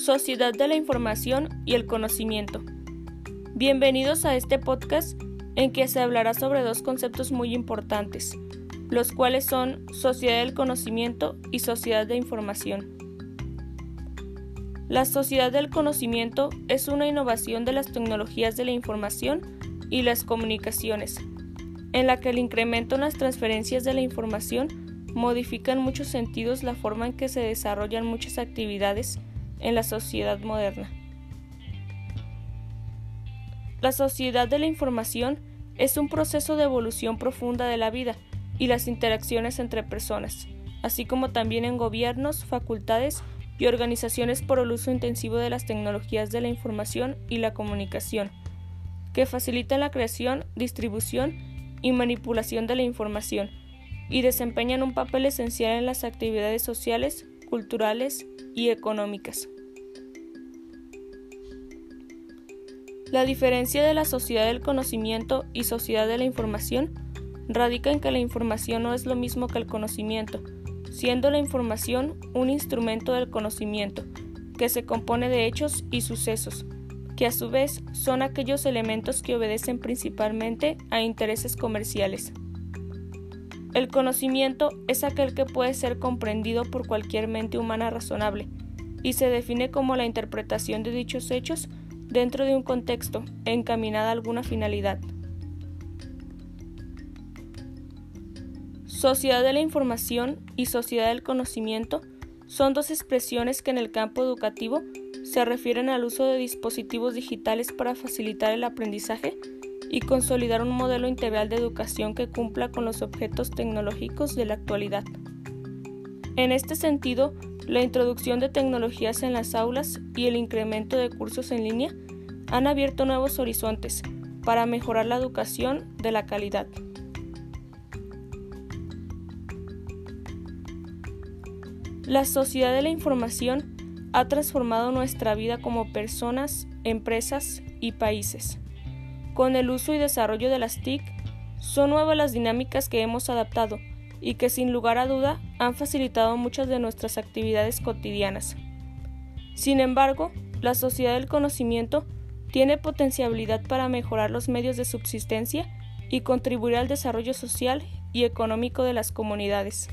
Sociedad de la Información y el Conocimiento. Bienvenidos a este podcast en que se hablará sobre dos conceptos muy importantes, los cuales son sociedad del conocimiento y sociedad de información. La sociedad del conocimiento es una innovación de las tecnologías de la información y las comunicaciones, en la que el incremento en las transferencias de la información modifica en muchos sentidos la forma en que se desarrollan muchas actividades en la sociedad moderna. La sociedad de la información es un proceso de evolución profunda de la vida y las interacciones entre personas, así como también en gobiernos, facultades y organizaciones por el uso intensivo de las tecnologías de la información y la comunicación, que facilitan la creación, distribución y manipulación de la información, y desempeñan un papel esencial en las actividades sociales, culturales y económicas. La diferencia de la sociedad del conocimiento y sociedad de la información radica en que la información no es lo mismo que el conocimiento, siendo la información un instrumento del conocimiento, que se compone de hechos y sucesos, que a su vez son aquellos elementos que obedecen principalmente a intereses comerciales. El conocimiento es aquel que puede ser comprendido por cualquier mente humana razonable, y se define como la interpretación de dichos hechos dentro de un contexto encaminada a alguna finalidad. Sociedad de la información y sociedad del conocimiento son dos expresiones que en el campo educativo se refieren al uso de dispositivos digitales para facilitar el aprendizaje y consolidar un modelo integral de educación que cumpla con los objetos tecnológicos de la actualidad. En este sentido, la introducción de tecnologías en las aulas y el incremento de cursos en línea han abierto nuevos horizontes para mejorar la educación de la calidad. La sociedad de la información ha transformado nuestra vida como personas, empresas y países. Con el uso y desarrollo de las TIC, son nuevas las dinámicas que hemos adaptado y que sin lugar a duda han facilitado muchas de nuestras actividades cotidianas. Sin embargo, la sociedad del conocimiento tiene potencialidad para mejorar los medios de subsistencia y contribuir al desarrollo social y económico de las comunidades.